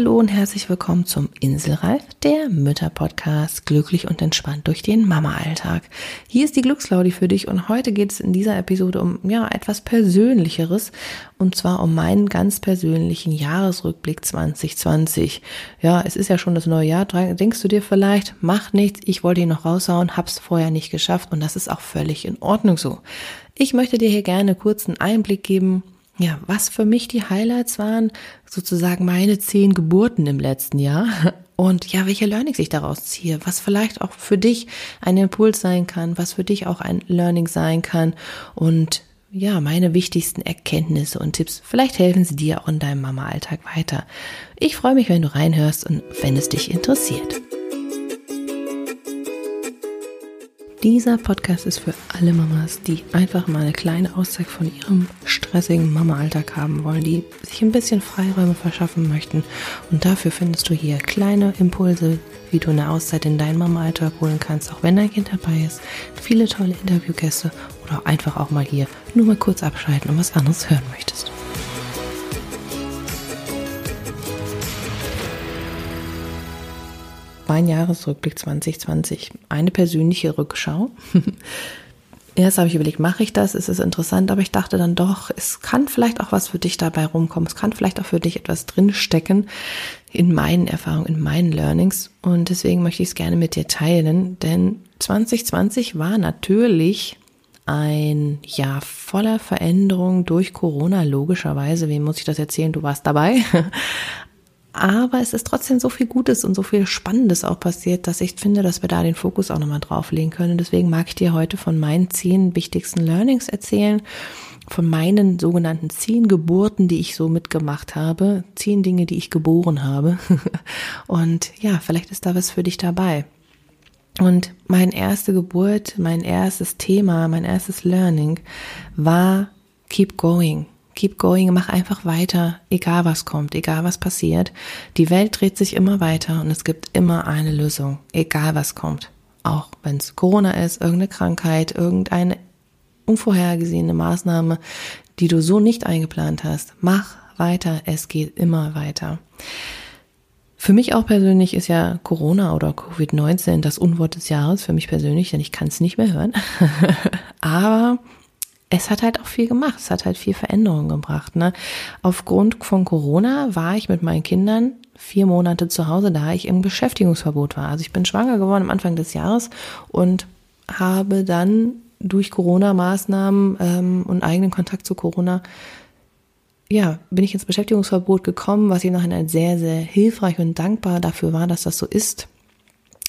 Hallihallo und herzlich willkommen zum Inselreif, der Mütter-Podcast, glücklich und entspannt durch den Mama-Alltag. Hier ist die Glückslaudi für dich und heute geht es in dieser Episode um, ja, etwas Persönlicheres und zwar um meinen ganz persönlichen Jahresrückblick 2020. Ja, es ist ja schon das neue Jahr, denkst du dir vielleicht, macht nichts, ich wollte ihn noch raushauen, hab's vorher nicht geschafft und das ist auch völlig in Ordnung so. Ich möchte dir hier gerne kurz einen Einblick geben, ja, was für mich die Highlights waren, sozusagen meine zehn Geburten im letzten Jahr und ja, welche Learnings ich daraus ziehe, was vielleicht auch für dich ein Impuls sein kann, was für dich auch ein Learning sein kann und ja, meine wichtigsten Erkenntnisse und Tipps. Vielleicht helfen sie dir auch in deinem Mama-Alltag weiter. Ich freue mich, wenn du reinhörst und wenn es dich interessiert. Dieser Podcast ist für alle Mamas, die einfach mal eine kleine Auszeit von ihrem stressigen Mama-Alltag haben wollen, die sich ein bisschen Freiräume verschaffen möchten. Und dafür findest du hier kleine Impulse, wie du eine Auszeit in deinen Mama-Alltag holen kannst, auch wenn dein Kind dabei ist. Viele tolle Interviewgäste oder einfach auch mal hier nur mal kurz abschalten und was anderes hören möchtest. Mein Jahresrückblick 2020. Eine persönliche Rückschau. Erst habe ich überlegt, mache ich das? Ist es interessant? Aber ich dachte dann doch, es kann vielleicht auch was für dich dabei rumkommen. Es kann vielleicht auch für dich etwas drinstecken in meinen Erfahrungen, in meinen Learnings. Und deswegen möchte ich es gerne mit dir teilen. Denn 2020 war natürlich ein Jahr voller Veränderung durch Corona, logischerweise. Wem muss ich das erzählen? Du warst dabei. Aber es ist trotzdem so viel Gutes und so viel Spannendes auch passiert, dass ich finde, dass wir da den Fokus auch nochmal drauflegen können. Und deswegen mag ich dir heute von meinen zehn wichtigsten Learnings erzählen, von meinen sogenannten zehn Geburten, die ich so mitgemacht habe, zehn Dinge, die ich geboren habe. Und ja, vielleicht ist da was für dich dabei. Und meine erste Geburt, mein erstes Thema, mein erstes Learning war Keep Going. Keep going, mach einfach weiter, egal was kommt, egal was passiert. Die Welt dreht sich immer weiter und es gibt immer eine Lösung, egal was kommt. Auch wenn es Corona ist, irgendeine Krankheit, irgendeine unvorhergesehene Maßnahme, die du so nicht eingeplant hast. Mach weiter, es geht immer weiter. Für mich auch persönlich ist ja Corona oder Covid-19 das Unwort des Jahres, für mich persönlich, denn ich kann es nicht mehr hören. Aber es hat halt auch viel gemacht, es hat halt viel Veränderung gebracht. Ne? Aufgrund von Corona war ich mit meinen Kindern vier Monate zu Hause, da ich im Beschäftigungsverbot war. Also ich bin schwanger geworden am Anfang des Jahres und habe dann durch Corona-Maßnahmen ähm, und eigenen Kontakt zu Corona, ja, bin ich ins Beschäftigungsverbot gekommen, was ich nachher sehr, sehr hilfreich und dankbar dafür war, dass das so ist.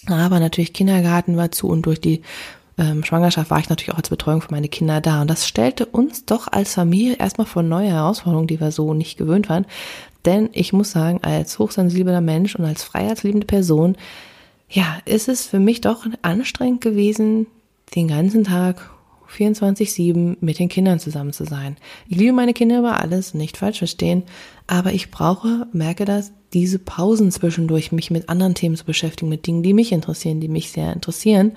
Aber natürlich Kindergarten war zu und durch die ähm, Schwangerschaft war ich natürlich auch als Betreuung für meine Kinder da. Und das stellte uns doch als Familie erstmal vor neue Herausforderungen, die wir so nicht gewöhnt waren. Denn ich muss sagen, als hochsensibler Mensch und als freiheitsliebende Person, ja, ist es für mich doch anstrengend gewesen, den ganzen Tag 24-7 mit den Kindern zusammen zu sein. Ich liebe meine Kinder über alles, nicht falsch verstehen, aber ich brauche, merke das, diese Pausen zwischendurch, mich mit anderen Themen zu beschäftigen, mit Dingen, die mich interessieren, die mich sehr interessieren.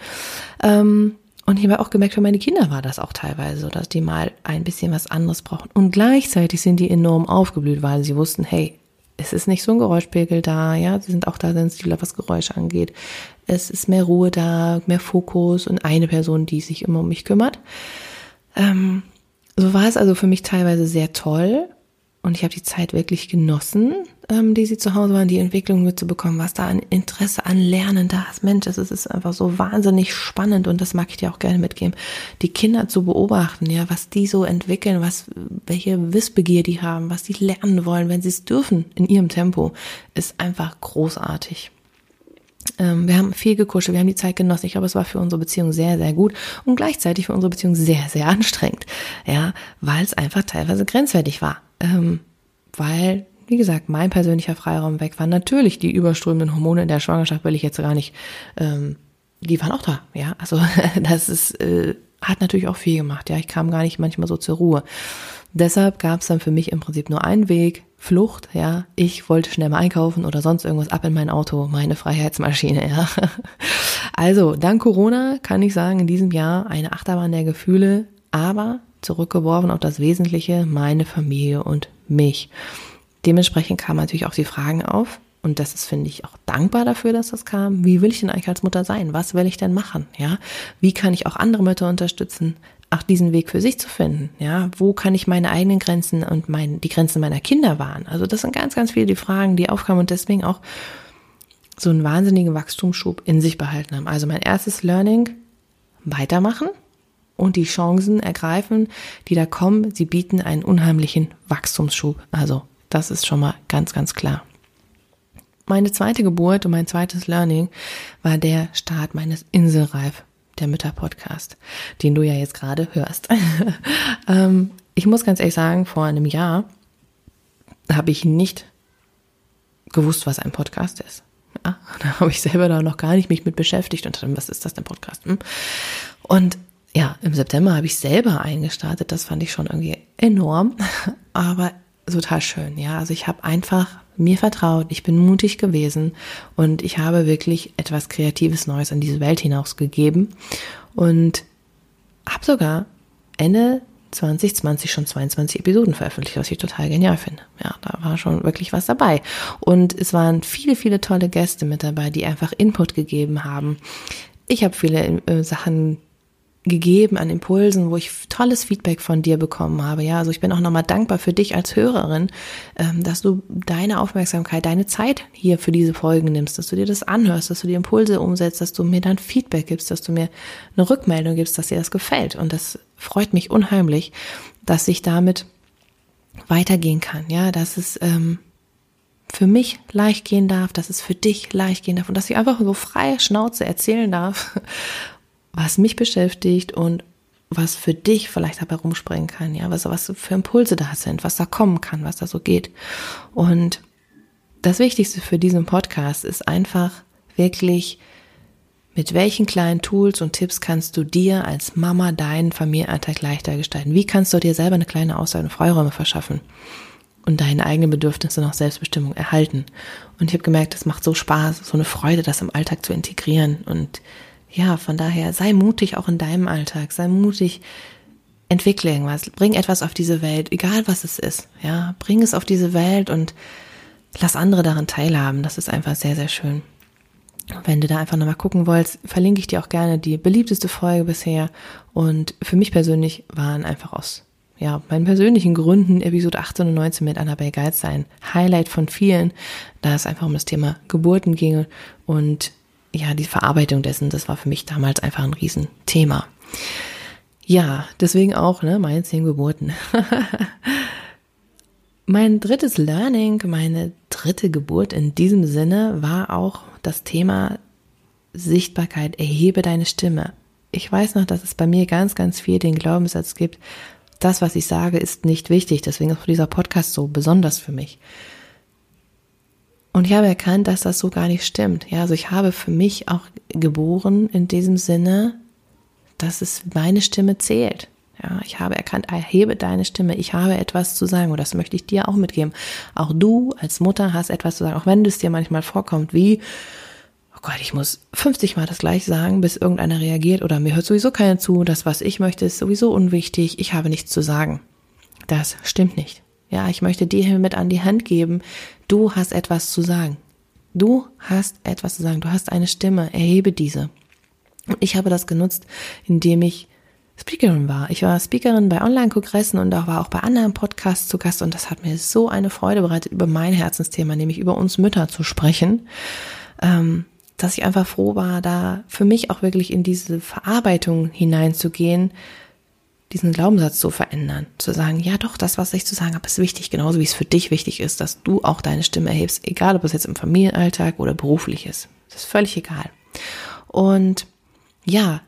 Ähm, und ich habe auch gemerkt, für meine Kinder war das auch teilweise so, dass die mal ein bisschen was anderes brauchen. Und gleichzeitig sind die enorm aufgeblüht, weil sie wussten, hey, es ist nicht so ein Geräuschpegel da, ja, sie sind auch da sensibler, was Geräusche angeht. Es ist mehr Ruhe da, mehr Fokus und eine Person, die sich immer um mich kümmert. Ähm, so war es also für mich teilweise sehr toll und ich habe die Zeit wirklich genossen, ähm, die sie zu Hause waren, die Entwicklung mitzubekommen, was da an Interesse an Lernen da ist. Mensch, es ist einfach so wahnsinnig spannend und das mag ich dir auch gerne mitgeben, die Kinder zu beobachten, ja, was die so entwickeln, was, welche Wissbegier die haben, was die lernen wollen, wenn sie es dürfen in ihrem Tempo, ist einfach großartig. Ähm, wir haben viel gekuschelt, wir haben die Zeit genossen. Ich glaube, es war für unsere Beziehung sehr, sehr gut und gleichzeitig für unsere Beziehung sehr, sehr anstrengend. Ja, weil es einfach teilweise grenzwertig war. Ähm, weil wie gesagt, mein persönlicher Freiraum weg war. Natürlich die überströmenden Hormone in der Schwangerschaft will ich jetzt gar nicht, ähm, die waren auch da, ja. Also das ist, äh, hat natürlich auch viel gemacht, ja. Ich kam gar nicht manchmal so zur Ruhe. Deshalb gab es dann für mich im Prinzip nur einen Weg, Flucht, ja. Ich wollte schnell mal einkaufen oder sonst irgendwas ab in mein Auto, meine Freiheitsmaschine, ja. Also, dank Corona kann ich sagen, in diesem Jahr eine Achterbahn der Gefühle, aber zurückgeworfen auf das Wesentliche, meine Familie und mich. dementsprechend kamen natürlich auch die Fragen auf. Und das ist, finde ich, auch dankbar dafür, dass das kam. Wie will ich denn eigentlich als Mutter sein? Was will ich denn machen? Ja, wie kann ich auch andere Mütter unterstützen, auch diesen Weg für sich zu finden? Ja, wo kann ich meine eigenen Grenzen und mein, die Grenzen meiner Kinder wahren? Also das sind ganz, ganz viele die Fragen, die aufkamen und deswegen auch so einen wahnsinnigen Wachstumsschub in sich behalten haben. Also mein erstes Learning, weitermachen und die Chancen ergreifen, die da kommen. Sie bieten einen unheimlichen Wachstumsschub. Also das ist schon mal ganz, ganz klar. Meine zweite Geburt und mein zweites Learning war der Start meines Inselreif, der Mütter-Podcast, den du ja jetzt gerade hörst. ähm, ich muss ganz ehrlich sagen, vor einem Jahr habe ich nicht gewusst, was ein Podcast ist. Ja, da habe ich selber da noch gar nicht mich mit beschäftigt und dachte, was ist das denn Podcast? Hm? Und ja, im September habe ich selber eingestartet. Das fand ich schon irgendwie enorm, aber total schön. Ja, also ich habe einfach mir vertraut, ich bin mutig gewesen und ich habe wirklich etwas Kreatives Neues in diese Welt hinausgegeben und habe sogar Ende 2020 schon 22 Episoden veröffentlicht, was ich total genial finde. Ja, da war schon wirklich was dabei. Und es waren viele, viele tolle Gäste mit dabei, die einfach Input gegeben haben. Ich habe viele äh, Sachen gegeben an Impulsen, wo ich tolles Feedback von dir bekommen habe. Ja, also ich bin auch nochmal dankbar für dich als Hörerin, ähm, dass du deine Aufmerksamkeit, deine Zeit hier für diese Folgen nimmst, dass du dir das anhörst, dass du die Impulse umsetzt, dass du mir dann Feedback gibst, dass du mir eine Rückmeldung gibst, dass dir das gefällt. Und das freut mich unheimlich, dass ich damit weitergehen kann. Ja, dass es ähm, für mich leicht gehen darf, dass es für dich leicht gehen darf und dass ich einfach so freie Schnauze erzählen darf was mich beschäftigt und was für dich vielleicht dabei rumspringen kann, ja, was, was für Impulse da sind, was da kommen kann, was da so geht. Und das Wichtigste für diesen Podcast ist einfach wirklich, mit welchen kleinen Tools und Tipps kannst du dir als Mama deinen Familienalltag leichter gestalten? Wie kannst du dir selber eine kleine Aussage und Freiräume verschaffen und deine eigenen Bedürfnisse noch Selbstbestimmung erhalten? Und ich habe gemerkt, es macht so Spaß, so eine Freude, das im Alltag zu integrieren und ja, von daher sei mutig auch in deinem Alltag, sei mutig, entwickle irgendwas, bring etwas auf diese Welt, egal was es ist, ja, bring es auf diese Welt und lass andere daran teilhaben. Das ist einfach sehr, sehr schön. Wenn du da einfach nochmal gucken wolltest, verlinke ich dir auch gerne die beliebteste Folge bisher. Und für mich persönlich waren einfach aus ja, meinen persönlichen Gründen Episode 18 und 19 mit Annabelle Geiz sein Highlight von vielen, da es einfach um das Thema Geburten ging und ja, die Verarbeitung dessen, das war für mich damals einfach ein Riesenthema. Ja, deswegen auch, ne, meine zehn Geburten. mein drittes Learning, meine dritte Geburt in diesem Sinne war auch das Thema Sichtbarkeit, erhebe deine Stimme. Ich weiß noch, dass es bei mir ganz, ganz viel den Glaubenssatz gibt, das, was ich sage, ist nicht wichtig. Deswegen ist dieser Podcast so besonders für mich. Und ich habe erkannt, dass das so gar nicht stimmt. Ja, also ich habe für mich auch geboren in diesem Sinne, dass es meine Stimme zählt. Ja, ich habe erkannt, erhebe deine Stimme. Ich habe etwas zu sagen und das möchte ich dir auch mitgeben. Auch du als Mutter hast etwas zu sagen, auch wenn es dir manchmal vorkommt, wie, oh Gott, ich muss 50 Mal das gleich sagen, bis irgendeiner reagiert oder mir hört sowieso keiner zu. Das, was ich möchte, ist sowieso unwichtig. Ich habe nichts zu sagen. Das stimmt nicht. Ja, ich möchte dir hiermit an die Hand geben, du hast etwas zu sagen. Du hast etwas zu sagen, du hast eine Stimme, erhebe diese. Und ich habe das genutzt, indem ich Speakerin war. Ich war Speakerin bei Online-Kongressen und auch war auch bei anderen Podcasts zu Gast und das hat mir so eine Freude bereitet, über mein Herzensthema, nämlich über uns Mütter zu sprechen, ähm, dass ich einfach froh war, da für mich auch wirklich in diese Verarbeitung hineinzugehen, diesen Glaubenssatz zu verändern, zu sagen, ja doch, das, was ich zu sagen habe, ist wichtig, genauso wie es für dich wichtig ist, dass du auch deine Stimme erhebst, egal ob es jetzt im Familienalltag oder beruflich ist. Das ist völlig egal. Und ja,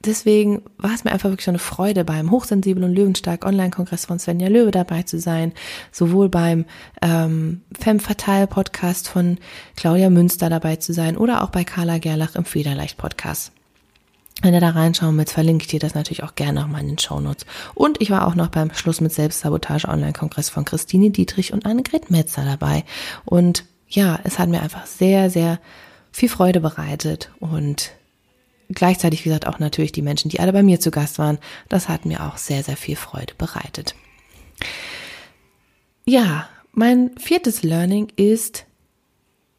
deswegen war es mir einfach wirklich eine Freude, beim Hochsensibel und Löwenstark Online-Kongress von Svenja Löwe dabei zu sein, sowohl beim ähm, Femme Fatale Podcast von Claudia Münster dabei zu sein oder auch bei Carla Gerlach im Federleicht Podcast. Wenn ihr da reinschauen willst, verlinke ich dir das natürlich auch gerne nochmal in den Shownotes. Und ich war auch noch beim Schluss mit Selbstsabotage Online-Kongress von Christine Dietrich und Annegret Metzer dabei. Und ja, es hat mir einfach sehr, sehr viel Freude bereitet und gleichzeitig, wie gesagt, auch natürlich die Menschen, die alle bei mir zu Gast waren. Das hat mir auch sehr, sehr viel Freude bereitet. Ja, Mein viertes Learning ist,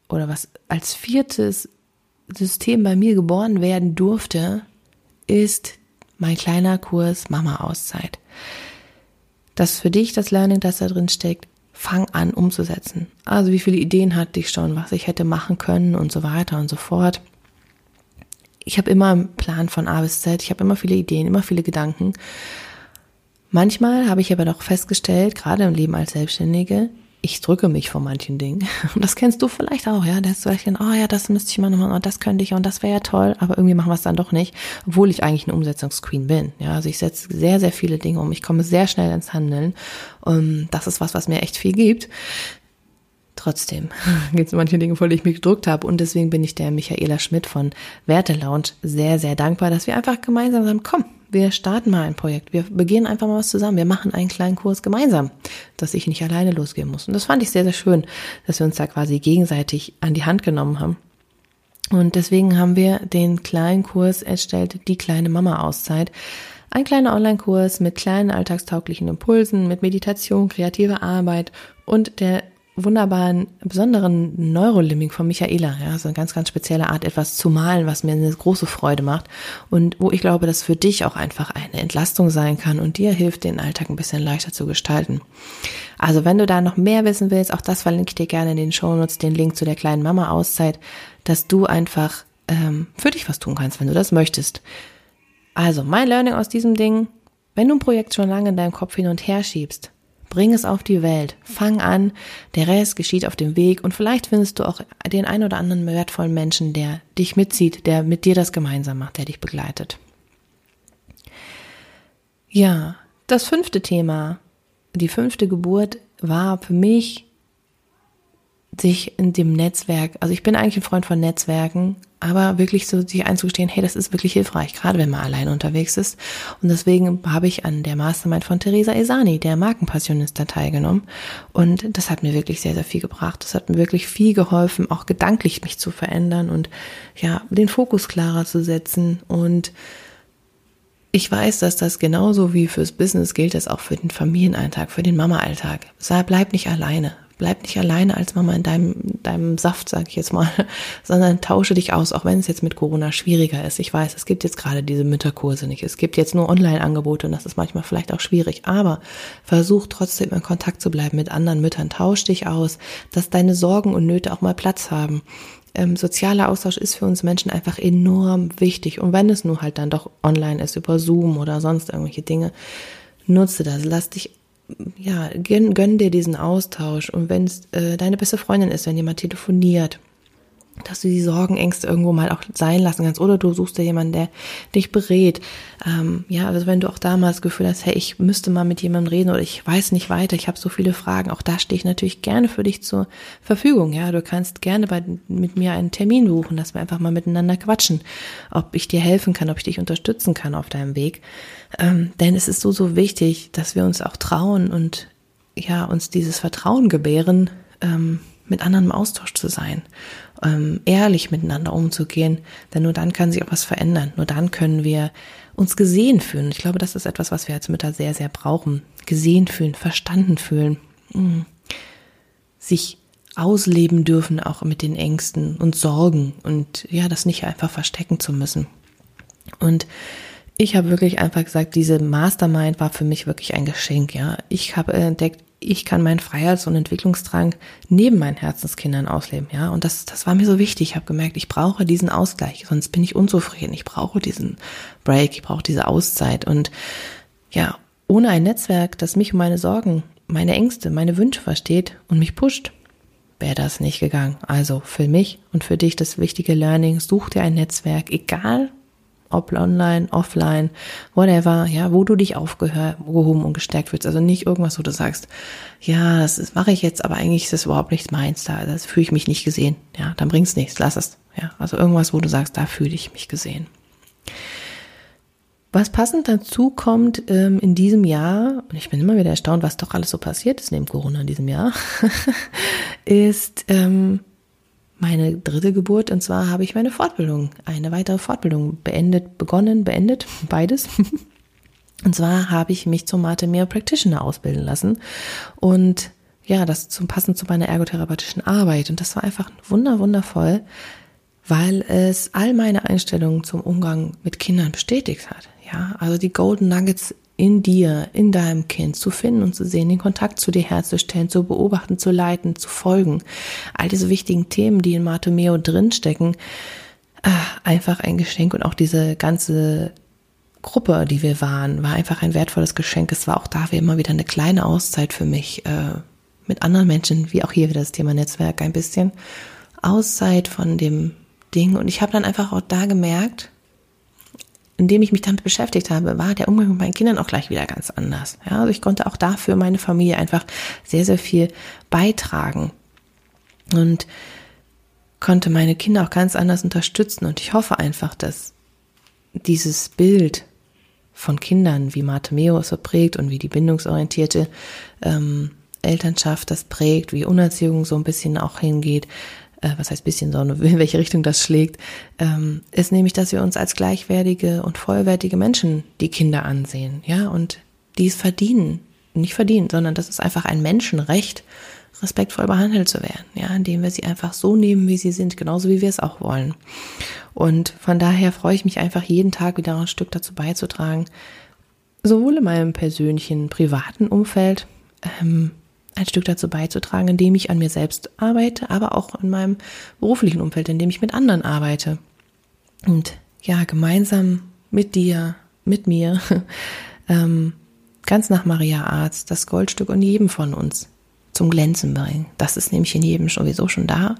oder was als viertes System bei mir geboren werden durfte, ist mein kleiner Kurs Mama Auszeit. Das für dich das Learning, das da drin steckt. Fang an umzusetzen. Also wie viele Ideen hatte ich schon, was ich hätte machen können und so weiter und so fort. Ich habe immer einen Plan von A bis Z. Ich habe immer viele Ideen, immer viele Gedanken. Manchmal habe ich aber doch festgestellt, gerade im Leben als Selbstständige, ich drücke mich vor manchen Dingen. Und das kennst du vielleicht auch, ja. Da hast du vielleicht, oh ja, das müsste ich mal noch machen und das könnte ich und das wäre ja toll, aber irgendwie machen wir es dann doch nicht, obwohl ich eigentlich eine Umsetzungsqueen bin. Ja, also ich setze sehr, sehr viele Dinge um. Ich komme sehr schnell ins Handeln. Und das ist was, was mir echt viel gibt. Trotzdem gibt es manche Dinge, vor die ich mich gedrückt habe. Und deswegen bin ich der Michaela Schmidt von Werte Lounge sehr, sehr dankbar, dass wir einfach gemeinsam sagen, komm, wir starten mal ein Projekt. Wir beginnen einfach mal was zusammen. Wir machen einen kleinen Kurs gemeinsam, dass ich nicht alleine losgehen muss. Und das fand ich sehr, sehr schön, dass wir uns da quasi gegenseitig an die Hand genommen haben. Und deswegen haben wir den kleinen Kurs erstellt, die kleine Mama-Auszeit. Ein kleiner Online-Kurs mit kleinen alltagstauglichen Impulsen, mit Meditation, kreativer Arbeit und der wunderbaren, besonderen Neurolimbing von Michaela. Ja, so eine ganz, ganz spezielle Art, etwas zu malen, was mir eine große Freude macht und wo ich glaube, dass für dich auch einfach eine Entlastung sein kann und dir hilft, den Alltag ein bisschen leichter zu gestalten. Also wenn du da noch mehr wissen willst, auch das verlinke ich dir gerne in den Shownotes, den Link zu der kleinen Mama-Auszeit, dass du einfach ähm, für dich was tun kannst, wenn du das möchtest. Also mein Learning aus diesem Ding, wenn du ein Projekt schon lange in deinem Kopf hin und her schiebst, Bring es auf die Welt. Fang an. Der Rest geschieht auf dem Weg und vielleicht findest du auch den ein oder anderen wertvollen Menschen, der dich mitzieht, der mit dir das gemeinsam macht, der dich begleitet. Ja, das fünfte Thema, die fünfte Geburt war für mich sich in dem Netzwerk, also ich bin eigentlich ein Freund von Netzwerken, aber wirklich so sich einzugestehen, hey, das ist wirklich hilfreich, gerade wenn man allein unterwegs ist. Und deswegen habe ich an der Mastermind von Theresa Esani, der Markenpassionista, teilgenommen. Und das hat mir wirklich sehr, sehr viel gebracht. Das hat mir wirklich viel geholfen, auch gedanklich mich zu verändern und ja, den Fokus klarer zu setzen. Und ich weiß, dass das genauso wie fürs Business gilt, das auch für den Familienalltag, für den Mama-Alltag. Bleib nicht alleine. Bleib nicht alleine als Mama in deinem, deinem Saft, sag ich jetzt mal, sondern tausche dich aus, auch wenn es jetzt mit Corona schwieriger ist. Ich weiß, es gibt jetzt gerade diese Mütterkurse nicht. Es gibt jetzt nur Online-Angebote und das ist manchmal vielleicht auch schwierig. Aber versuch trotzdem in Kontakt zu bleiben mit anderen Müttern. Tausch dich aus, dass deine Sorgen und Nöte auch mal Platz haben. Ähm, sozialer Austausch ist für uns Menschen einfach enorm wichtig. Und wenn es nur halt dann doch online ist, über Zoom oder sonst irgendwelche Dinge, nutze das. Lass dich ja, gönn, gönn dir diesen Austausch. Und wenn es äh, deine beste Freundin ist, wenn jemand telefoniert, dass du die Sorgen, Ängste irgendwo mal auch sein lassen kannst. Oder du suchst dir jemanden, der dich berät. Ähm, ja, also wenn du auch damals Gefühl hast, hey, ich müsste mal mit jemandem reden oder ich weiß nicht weiter, ich habe so viele Fragen, auch da stehe ich natürlich gerne für dich zur Verfügung. Ja, du kannst gerne bei, mit mir einen Termin buchen, dass wir einfach mal miteinander quatschen, ob ich dir helfen kann, ob ich dich unterstützen kann auf deinem Weg. Ähm, denn es ist so, so wichtig, dass wir uns auch trauen und ja, uns dieses Vertrauen gebären, ähm, mit anderen im Austausch zu sein, ähm, ehrlich miteinander umzugehen, denn nur dann kann sich auch was verändern. Nur dann können wir uns gesehen fühlen. Ich glaube, das ist etwas, was wir als Mütter sehr, sehr brauchen. Gesehen fühlen, verstanden fühlen, mhm. sich ausleben dürfen, auch mit den Ängsten und Sorgen und ja, das nicht einfach verstecken zu müssen. Und ich habe wirklich einfach gesagt, diese Mastermind war für mich wirklich ein Geschenk, ja. Ich habe entdeckt, ich kann meinen Freiheits- und Entwicklungsdrang neben meinen Herzenskindern ausleben, ja. Und das, das war mir so wichtig. Ich habe gemerkt, ich brauche diesen Ausgleich, sonst bin ich unzufrieden. Ich brauche diesen Break, ich brauche diese Auszeit. Und ja, ohne ein Netzwerk, das mich und meine Sorgen, meine Ängste, meine Wünsche versteht und mich pusht, wäre das nicht gegangen. Also für mich und für dich das wichtige Learning, such dir ein Netzwerk, egal ob online, offline, whatever, ja, wo du dich aufgehoben und gestärkt fühlst. Also nicht irgendwas, wo du sagst, ja, das mache ich jetzt, aber eigentlich ist das überhaupt nichts meins, da das fühle ich mich nicht gesehen. Ja, dann bringt's nichts, lass es. Ja, also irgendwas, wo du sagst, da fühle ich mich gesehen. Was passend dazu kommt ähm, in diesem Jahr, und ich bin immer wieder erstaunt, was doch alles so passiert ist neben Corona in diesem Jahr, ist ähm, meine dritte Geburt und zwar habe ich meine Fortbildung, eine weitere Fortbildung beendet, begonnen, beendet, beides. Und zwar habe ich mich zum Mate Mea Practitioner ausbilden lassen und ja, das zum passend zu meiner ergotherapeutischen Arbeit. Und das war einfach wunder, wundervoll, weil es all meine Einstellungen zum Umgang mit Kindern bestätigt hat. Ja, also die Golden Nuggets in dir, in deinem Kind zu finden und zu sehen, den Kontakt zu dir herzustellen, zu beobachten, zu leiten, zu folgen. All diese wichtigen Themen, die in Bartomeo drinstecken, äh, einfach ein Geschenk und auch diese ganze Gruppe, die wir waren, war einfach ein wertvolles Geschenk. Es war auch da wie immer wieder eine kleine Auszeit für mich, äh, mit anderen Menschen, wie auch hier wieder das Thema Netzwerk, ein bisschen Auszeit von dem Ding. Und ich habe dann einfach auch da gemerkt, indem ich mich damit beschäftigt habe, war der Umgang mit meinen Kindern auch gleich wieder ganz anders. Ja, also ich konnte auch dafür meine Familie einfach sehr, sehr viel beitragen und konnte meine Kinder auch ganz anders unterstützen. Und ich hoffe einfach, dass dieses Bild von Kindern, wie Bartomeo es so prägt und wie die bindungsorientierte ähm, Elternschaft das prägt, wie Unerziehung so ein bisschen auch hingeht, äh, was heißt bisschen, sondern in welche Richtung das schlägt, ähm, ist nämlich, dass wir uns als gleichwertige und vollwertige Menschen die Kinder ansehen, ja, und die es verdienen, nicht verdienen, sondern das ist einfach ein Menschenrecht, respektvoll behandelt zu werden, ja, indem wir sie einfach so nehmen, wie sie sind, genauso wie wir es auch wollen. Und von daher freue ich mich einfach jeden Tag wieder ein Stück dazu beizutragen, sowohl in meinem persönlichen, privaten Umfeld, ähm, ein Stück dazu beizutragen, indem ich an mir selbst arbeite, aber auch in meinem beruflichen Umfeld, indem ich mit anderen arbeite. Und ja, gemeinsam mit dir, mit mir, ähm, ganz nach Maria Arzt, das Goldstück in jedem von uns zum Glänzen bringen. Das ist nämlich in jedem sowieso schon da,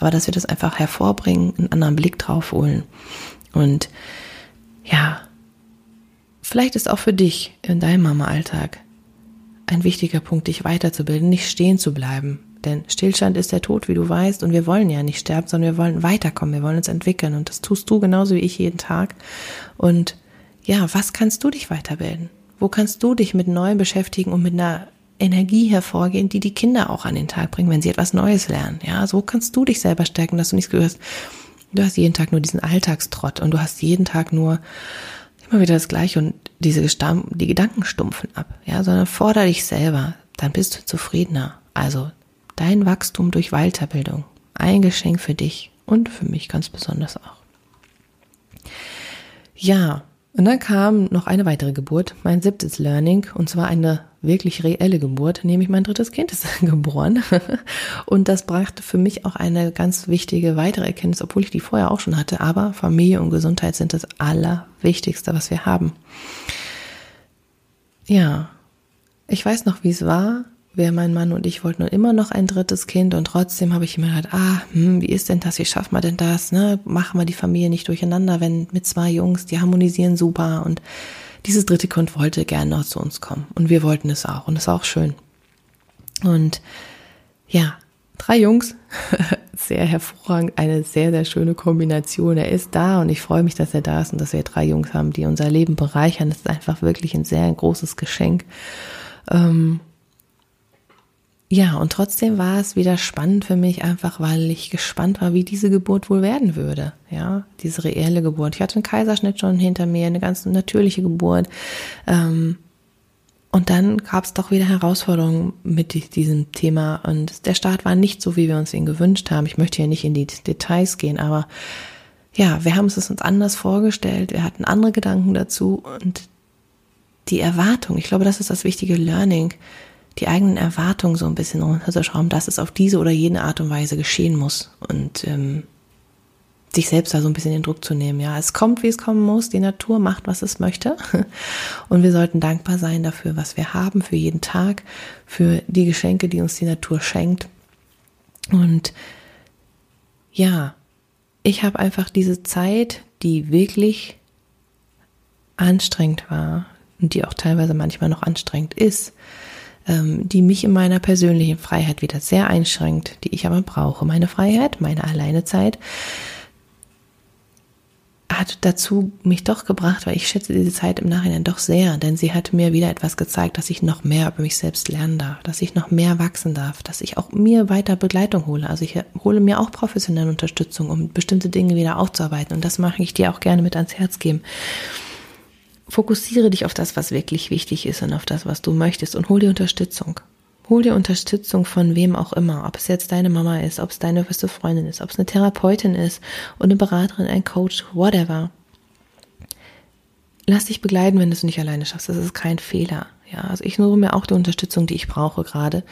aber dass wir das einfach hervorbringen, einen anderen Blick drauf holen. Und ja, vielleicht ist auch für dich in deinem Mama-Alltag ein wichtiger Punkt, dich weiterzubilden, nicht stehen zu bleiben. Denn Stillstand ist der Tod, wie du weißt, und wir wollen ja nicht sterben, sondern wir wollen weiterkommen, wir wollen uns entwickeln. Und das tust du genauso wie ich jeden Tag. Und ja, was kannst du dich weiterbilden? Wo kannst du dich mit Neuem beschäftigen und mit einer Energie hervorgehen, die die Kinder auch an den Tag bringen, wenn sie etwas Neues lernen? Ja, so kannst du dich selber stärken, dass du nichts gehörst. Du hast jeden Tag nur diesen Alltagstrott und du hast jeden Tag nur immer wieder das Gleiche und diese Stamm, die Gedanken stumpfen ab, ja, sondern fordere dich selber, dann bist du zufriedener. Also dein Wachstum durch Weiterbildung, ein Geschenk für dich und für mich ganz besonders auch. Ja, und dann kam noch eine weitere Geburt, mein siebtes Learning, und zwar eine wirklich reelle Geburt, nämlich mein drittes Kind ist geboren. Und das brachte für mich auch eine ganz wichtige weitere Erkenntnis, obwohl ich die vorher auch schon hatte, aber Familie und Gesundheit sind das Allerwichtigste, was wir haben. Ja, ich weiß noch, wie es war, wer mein Mann und ich wollten nun immer noch ein drittes Kind und trotzdem habe ich immer gedacht, ah, hm, wie ist denn das, wie schaffen wir denn das, ne? Machen wir die Familie nicht durcheinander, wenn mit zwei Jungs, die harmonisieren super und dieses dritte Kind wollte gerne noch zu uns kommen und wir wollten es auch und es war auch schön. Und ja, drei Jungs, sehr hervorragend, eine sehr, sehr schöne Kombination. Er ist da und ich freue mich, dass er da ist und dass wir drei Jungs haben, die unser Leben bereichern. Das ist einfach wirklich ein sehr großes Geschenk. Ähm, ja, und trotzdem war es wieder spannend für mich, einfach weil ich gespannt war, wie diese Geburt wohl werden würde. Ja, diese reelle Geburt. Ich hatte einen Kaiserschnitt schon hinter mir, eine ganz natürliche Geburt. Ähm, und dann gab es doch wieder Herausforderungen mit diesem Thema. Und der Start war nicht so, wie wir uns ihn gewünscht haben. Ich möchte hier nicht in die Details gehen, aber ja, wir haben es uns anders vorgestellt. Wir hatten andere Gedanken dazu und die Erwartung. Ich glaube, das ist das wichtige Learning die eigenen Erwartungen so ein bisschen runterzuschrauben, dass es auf diese oder jene Art und Weise geschehen muss und ähm, sich selbst da so ein bisschen den Druck zu nehmen. Ja, es kommt, wie es kommen muss. Die Natur macht, was es möchte. Und wir sollten dankbar sein dafür, was wir haben, für jeden Tag, für die Geschenke, die uns die Natur schenkt. Und ja, ich habe einfach diese Zeit, die wirklich anstrengend war und die auch teilweise manchmal noch anstrengend ist, die mich in meiner persönlichen Freiheit wieder sehr einschränkt, die ich aber brauche. Meine Freiheit, meine Alleinezeit hat dazu mich doch gebracht, weil ich schätze diese Zeit im Nachhinein doch sehr, denn sie hat mir wieder etwas gezeigt, dass ich noch mehr über mich selbst lernen darf, dass ich noch mehr wachsen darf, dass ich auch mir weiter Begleitung hole. Also ich hole mir auch professionelle Unterstützung, um bestimmte Dinge wieder aufzuarbeiten und das mache ich dir auch gerne mit ans Herz geben fokussiere dich auf das, was wirklich wichtig ist und auf das, was du möchtest und hol dir Unterstützung. Hol dir Unterstützung von wem auch immer, ob es jetzt deine Mama ist, ob es deine beste Freundin ist, ob es eine Therapeutin ist und eine Beraterin, ein Coach, whatever. Lass dich begleiten, wenn du es nicht alleine schaffst. Das ist kein Fehler. Ja, also ich suche mir auch die Unterstützung, die ich brauche gerade.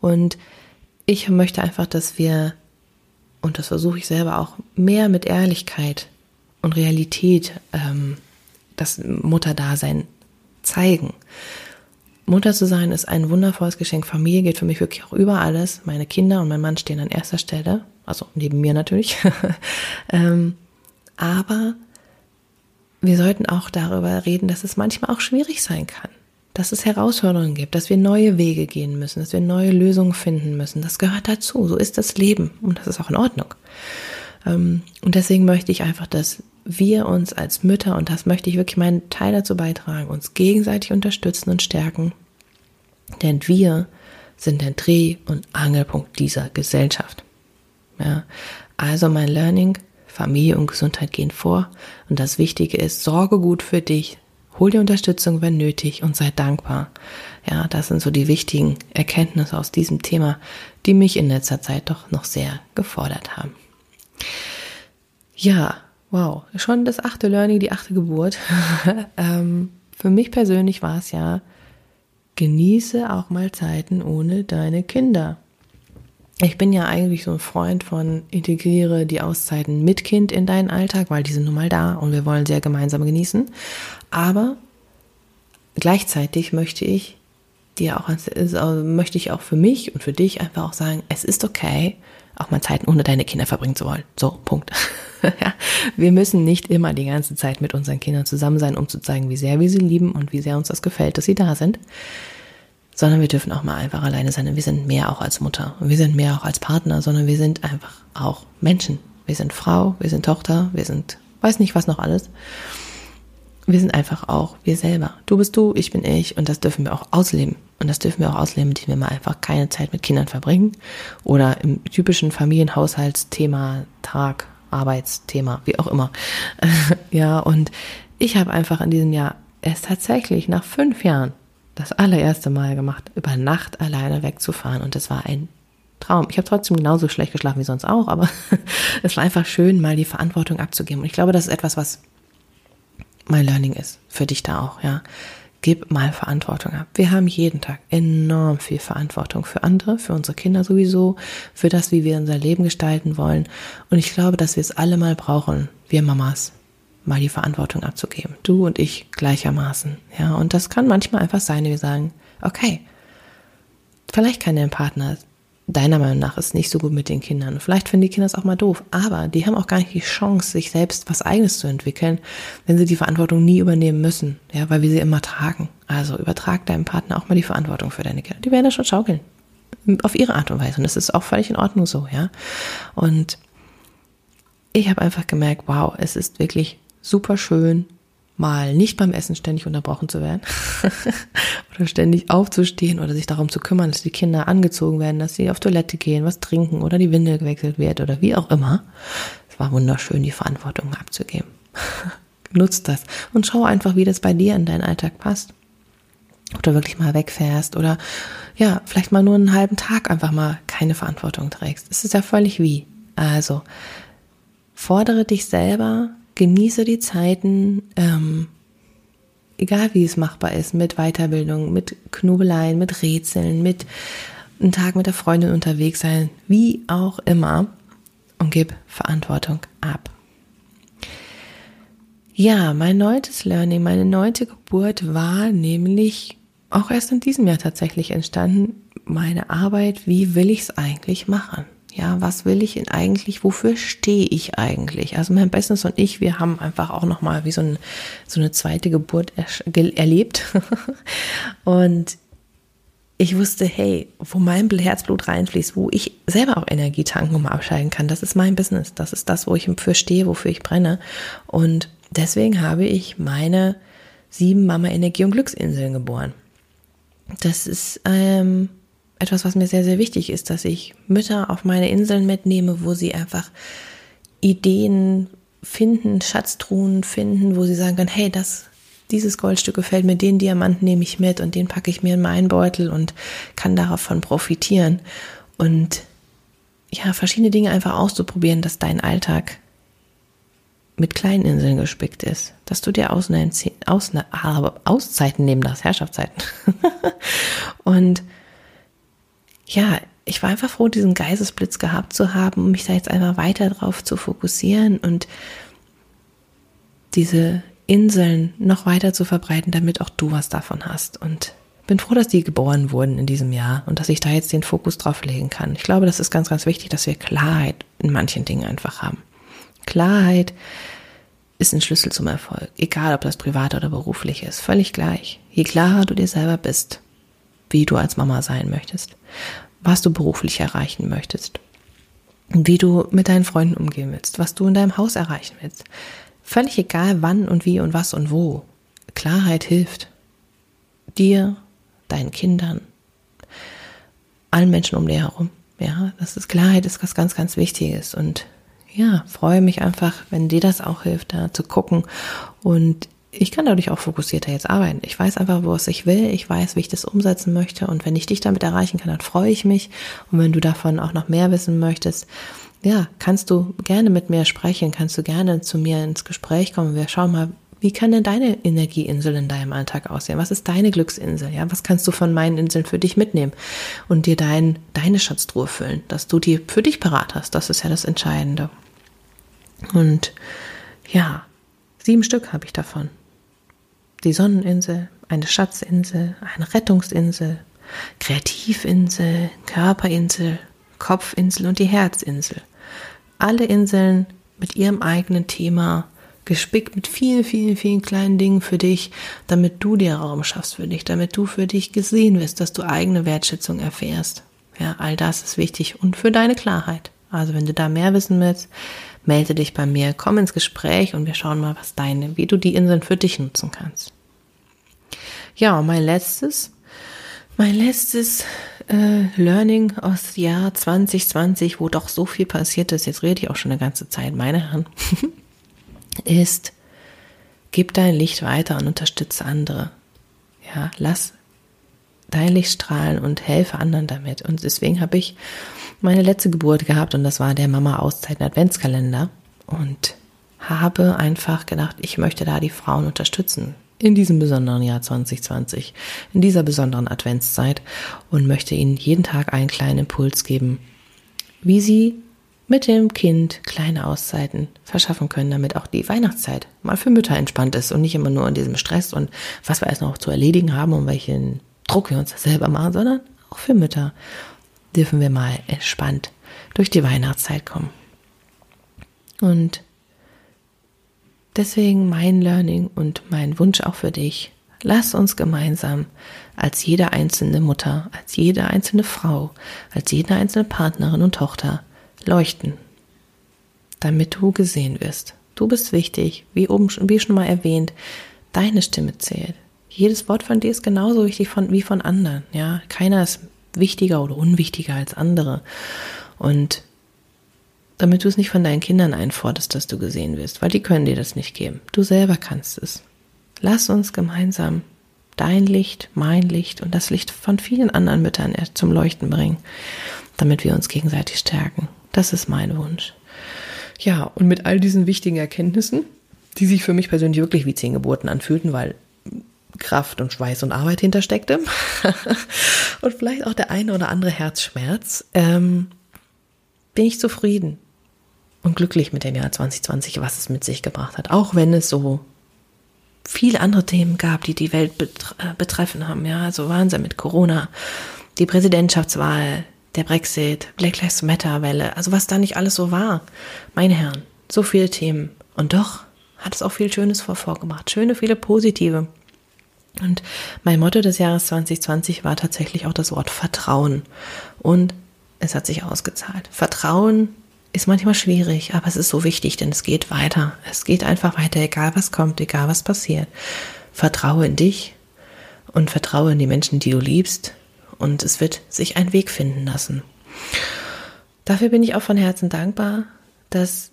Und ich möchte einfach, dass wir, und das versuche ich selber auch, mehr mit Ehrlichkeit und Realität ähm, das Mutterdasein zeigen. Mutter zu sein ist ein wundervolles Geschenk. Familie geht für mich wirklich auch über alles. Meine Kinder und mein Mann stehen an erster Stelle, also neben mir natürlich. ähm, aber wir sollten auch darüber reden, dass es manchmal auch schwierig sein kann, dass es Herausforderungen gibt, dass wir neue Wege gehen müssen, dass wir neue Lösungen finden müssen. Das gehört dazu. So ist das Leben und das ist auch in Ordnung. Ähm, und deswegen möchte ich einfach, dass wir uns als Mütter, und das möchte ich wirklich meinen Teil dazu beitragen, uns gegenseitig unterstützen und stärken. Denn wir sind der Dreh- und Angelpunkt dieser Gesellschaft. Ja, also mein Learning, Familie und Gesundheit gehen vor. Und das Wichtige ist, sorge gut für dich, hol dir Unterstützung, wenn nötig und sei dankbar. Ja, das sind so die wichtigen Erkenntnisse aus diesem Thema, die mich in letzter Zeit doch noch sehr gefordert haben. Ja, wow, schon das achte Learning, die achte Geburt. ähm, für mich persönlich war es ja, genieße auch mal Zeiten ohne deine Kinder. Ich bin ja eigentlich so ein Freund von integriere die Auszeiten mit Kind in deinen Alltag, weil die sind nun mal da und wir wollen sehr gemeinsam genießen. Aber gleichzeitig möchte ich dir auch, möchte ich auch für mich und für dich einfach auch sagen, es ist okay, auch mal Zeiten ohne deine Kinder verbringen zu wollen. So, Punkt. ja, wir müssen nicht immer die ganze Zeit mit unseren Kindern zusammen sein, um zu zeigen, wie sehr wir sie lieben und wie sehr uns das gefällt, dass sie da sind. Sondern wir dürfen auch mal einfach alleine sein. Und wir sind mehr auch als Mutter. Und wir sind mehr auch als Partner, sondern wir sind einfach auch Menschen. Wir sind Frau, wir sind Tochter, wir sind, weiß nicht was noch alles. Wir sind einfach auch wir selber. Du bist du, ich bin ich und das dürfen wir auch ausleben. Und das dürfen wir auch ausleben, indem wir mal einfach keine Zeit mit Kindern verbringen oder im typischen Familienhaushaltsthema, Tag, Arbeitsthema, wie auch immer. ja, und ich habe einfach in diesem Jahr erst tatsächlich nach fünf Jahren das allererste Mal gemacht, über Nacht alleine wegzufahren. Und das war ein Traum. Ich habe trotzdem genauso schlecht geschlafen wie sonst auch, aber es war einfach schön, mal die Verantwortung abzugeben. Und ich glaube, das ist etwas, was mein Learning ist. Für dich da auch, ja. Gib mal Verantwortung ab. Wir haben jeden Tag enorm viel Verantwortung für andere, für unsere Kinder sowieso, für das, wie wir unser Leben gestalten wollen. Und ich glaube, dass wir es alle mal brauchen, wir Mamas, mal die Verantwortung abzugeben. Du und ich gleichermaßen. Ja, und das kann manchmal einfach sein, wir sagen, okay, vielleicht kann dein Partner deiner Meinung nach ist nicht so gut mit den Kindern. Vielleicht finden die Kinder es auch mal doof, aber die haben auch gar nicht die Chance, sich selbst was Eigenes zu entwickeln, wenn sie die Verantwortung nie übernehmen müssen, ja, weil wir sie immer tragen. Also übertrag deinem Partner auch mal die Verantwortung für deine Kinder. Die werden das schon schaukeln. Auf ihre Art und Weise. Und das ist auch völlig in Ordnung so, ja. Und ich habe einfach gemerkt, wow, es ist wirklich super schön, mal nicht beim Essen ständig unterbrochen zu werden oder ständig aufzustehen oder sich darum zu kümmern, dass die Kinder angezogen werden, dass sie auf Toilette gehen, was trinken oder die Windel gewechselt wird oder wie auch immer. Es war wunderschön, die Verantwortung abzugeben. Nutzt das und schau einfach, wie das bei dir in deinen Alltag passt. Ob du wirklich mal wegfährst oder ja, vielleicht mal nur einen halben Tag einfach mal keine Verantwortung trägst. Es ist ja völlig wie. Also, fordere dich selber genieße die Zeiten, ähm, egal wie es machbar ist, mit Weiterbildung, mit Knobeleien, mit Rätseln, mit einen Tag mit der Freundin unterwegs sein, wie auch immer, und gib Verantwortung ab. Ja, mein neuntes Learning, meine neunte Geburt war nämlich auch erst in diesem Jahr tatsächlich entstanden. Meine Arbeit, wie will ich es eigentlich machen? Ja, was will ich denn eigentlich? Wofür stehe ich eigentlich? Also mein Business und ich, wir haben einfach auch noch mal wie so, ein, so eine zweite Geburt er, erlebt. und ich wusste, hey, wo mein Herzblut reinfließt, wo ich selber auch Energie tanken und mal abschalten kann, das ist mein Business. Das ist das, wo ich für stehe, wofür ich brenne. Und deswegen habe ich meine sieben Mama Energie und Glücksinseln geboren. Das ist ähm, etwas, was mir sehr, sehr wichtig ist, dass ich Mütter auf meine Inseln mitnehme, wo sie einfach Ideen finden, Schatztruhen finden, wo sie sagen können, hey, das dieses Goldstück gefällt mir, den Diamant nehme ich mit und den packe ich mir in meinen Beutel und kann davon profitieren. Und ja, verschiedene Dinge einfach auszuprobieren, dass dein Alltag mit kleinen Inseln gespickt ist, dass du dir Ausne Ausne Auszeiten nehmen darfst, Herrschaftszeiten. und ja, ich war einfach froh, diesen Geistesblitz gehabt zu haben, um mich da jetzt einfach weiter drauf zu fokussieren und diese Inseln noch weiter zu verbreiten, damit auch du was davon hast. Und bin froh, dass die geboren wurden in diesem Jahr und dass ich da jetzt den Fokus drauf legen kann. Ich glaube, das ist ganz, ganz wichtig, dass wir Klarheit in manchen Dingen einfach haben. Klarheit ist ein Schlüssel zum Erfolg, egal ob das privat oder beruflich ist, völlig gleich. Je klarer du dir selber bist, wie du als Mama sein möchtest, was du beruflich erreichen möchtest, wie du mit deinen Freunden umgehen willst, was du in deinem Haus erreichen willst, Völlig egal wann und wie und was und wo. Klarheit hilft. Dir, deinen Kindern, allen Menschen um dir herum. Ja, das ist Klarheit ist was ganz, ganz Wichtiges. Und ja, freue mich einfach, wenn dir das auch hilft, da zu gucken. Und ich kann dadurch auch fokussierter jetzt arbeiten. Ich weiß einfach, wo es ich will. Ich weiß, wie ich das umsetzen möchte. Und wenn ich dich damit erreichen kann, dann freue ich mich. Und wenn du davon auch noch mehr wissen möchtest, ja, kannst du gerne mit mir sprechen, kannst du gerne zu mir ins Gespräch kommen. Wir schauen mal, wie kann denn deine Energieinsel in deinem Alltag aussehen? Was ist deine Glücksinsel? Ja, was kannst du von meinen Inseln für dich mitnehmen und dir dein, deine Schatztruhe füllen, dass du die für dich parat hast? Das ist ja das Entscheidende. Und ja, sieben Stück habe ich davon. Die Sonneninsel, eine Schatzinsel, eine Rettungsinsel, Kreativinsel, Körperinsel, Kopfinsel und die Herzinsel alle Inseln mit ihrem eigenen Thema, gespickt mit vielen, vielen, vielen kleinen Dingen für dich, damit du dir Raum schaffst für dich, damit du für dich gesehen wirst, dass du eigene Wertschätzung erfährst. Ja, all das ist wichtig und für deine Klarheit. Also wenn du da mehr wissen willst, melde dich bei mir, komm ins Gespräch und wir schauen mal, was deine, wie du die Inseln für dich nutzen kannst. Ja, und mein letztes, mein letztes äh, Learning aus Jahr 2020, wo doch so viel passiert ist, jetzt rede ich auch schon eine ganze Zeit, meine Herren, ist, gib dein Licht weiter und unterstütze andere. Ja, lass dein Licht strahlen und helfe anderen damit. Und deswegen habe ich meine letzte Geburt gehabt und das war der Mama Auszeiten Adventskalender und habe einfach gedacht, ich möchte da die Frauen unterstützen in diesem besonderen Jahr 2020, in dieser besonderen Adventszeit und möchte Ihnen jeden Tag einen kleinen Impuls geben, wie Sie mit dem Kind kleine Auszeiten verschaffen können, damit auch die Weihnachtszeit mal für Mütter entspannt ist und nicht immer nur in diesem Stress und was wir erst noch zu erledigen haben und welchen Druck wir uns selber machen, sondern auch für Mütter dürfen wir mal entspannt durch die Weihnachtszeit kommen. Und Deswegen mein Learning und mein Wunsch auch für dich. Lass uns gemeinsam als jede einzelne Mutter, als jede einzelne Frau, als jede einzelne Partnerin und Tochter leuchten, damit du gesehen wirst. Du bist wichtig, wie oben wie schon mal erwähnt, deine Stimme zählt. Jedes Wort von dir ist genauso wichtig von, wie von anderen. Ja, keiner ist wichtiger oder unwichtiger als andere. Und damit du es nicht von deinen Kindern einforderst, dass du gesehen wirst, weil die können dir das nicht geben. Du selber kannst es. Lass uns gemeinsam dein Licht, mein Licht und das Licht von vielen anderen Müttern zum Leuchten bringen, damit wir uns gegenseitig stärken. Das ist mein Wunsch. Ja, und mit all diesen wichtigen Erkenntnissen, die sich für mich persönlich wirklich wie zehn Geburten anfühlten, weil Kraft und Schweiß und Arbeit hintersteckte und vielleicht auch der eine oder andere Herzschmerz, ähm, bin ich zufrieden und glücklich mit dem Jahr 2020, was es mit sich gebracht hat. Auch wenn es so viele andere Themen gab, die die Welt äh, betreffen haben. Ja, also Wahnsinn mit Corona, die Präsidentschaftswahl, der Brexit, Black Lives Matter Welle, also was da nicht alles so war. Meine Herren, so viele Themen. Und doch hat es auch viel Schönes vorgebracht. Schöne, viele positive. Und mein Motto des Jahres 2020 war tatsächlich auch das Wort Vertrauen. Und es hat sich ausgezahlt. Vertrauen ist manchmal schwierig, aber es ist so wichtig, denn es geht weiter. Es geht einfach weiter, egal was kommt, egal was passiert. Vertraue in dich und vertraue in die Menschen, die du liebst und es wird sich ein Weg finden lassen. Dafür bin ich auch von Herzen dankbar, dass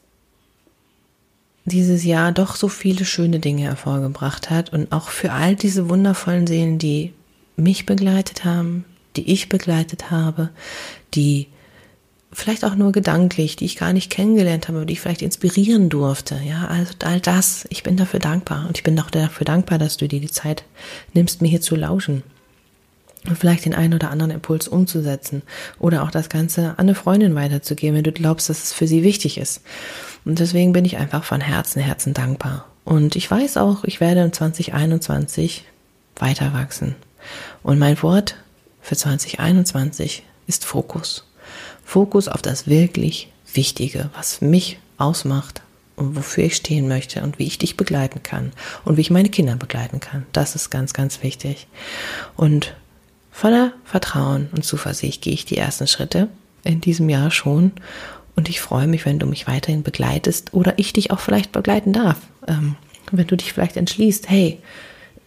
dieses Jahr doch so viele schöne Dinge hervorgebracht hat und auch für all diese wundervollen Seelen, die mich begleitet haben, die ich begleitet habe, die vielleicht auch nur gedanklich, die ich gar nicht kennengelernt habe, die ich vielleicht inspirieren durfte. Ja, also all das, ich bin dafür dankbar und ich bin auch dafür dankbar, dass du dir die Zeit nimmst, mir hier zu lauschen und vielleicht den einen oder anderen Impuls umzusetzen oder auch das Ganze an eine Freundin weiterzugeben, wenn du glaubst, dass es für sie wichtig ist. Und deswegen bin ich einfach von Herzen, Herzen dankbar. Und ich weiß auch, ich werde in 2021 weiter wachsen. Und mein Wort für 2021 ist Fokus. Fokus auf das wirklich Wichtige, was mich ausmacht und wofür ich stehen möchte und wie ich dich begleiten kann und wie ich meine Kinder begleiten kann. Das ist ganz, ganz wichtig. Und voller Vertrauen und Zuversicht gehe ich die ersten Schritte in diesem Jahr schon und ich freue mich, wenn du mich weiterhin begleitest oder ich dich auch vielleicht begleiten darf. Ähm, wenn du dich vielleicht entschließt, hey,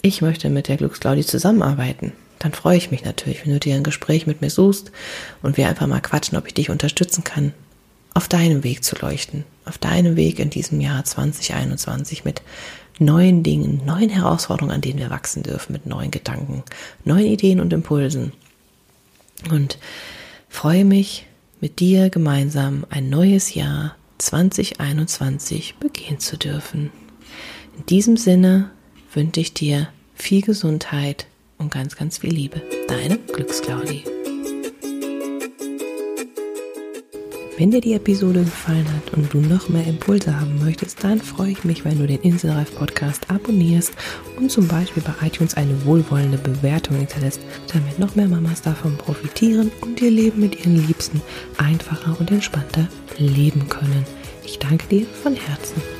ich möchte mit der Glücksclaudi zusammenarbeiten dann freue ich mich natürlich, wenn du dir ein Gespräch mit mir suchst und wir einfach mal quatschen, ob ich dich unterstützen kann, auf deinem Weg zu leuchten, auf deinem Weg in diesem Jahr 2021 mit neuen Dingen, neuen Herausforderungen, an denen wir wachsen dürfen, mit neuen Gedanken, neuen Ideen und Impulsen. Und freue mich, mit dir gemeinsam ein neues Jahr 2021 begehen zu dürfen. In diesem Sinne wünsche ich dir viel Gesundheit, und ganz, ganz viel Liebe. Deine Glücksclaudi. Wenn dir die Episode gefallen hat und du noch mehr Impulse haben möchtest, dann freue ich mich, wenn du den Inselreif Podcast abonnierst und zum Beispiel bei iTunes eine wohlwollende Bewertung hinterlässt, damit noch mehr Mamas davon profitieren und ihr Leben mit ihren Liebsten einfacher und entspannter leben können. Ich danke dir von Herzen.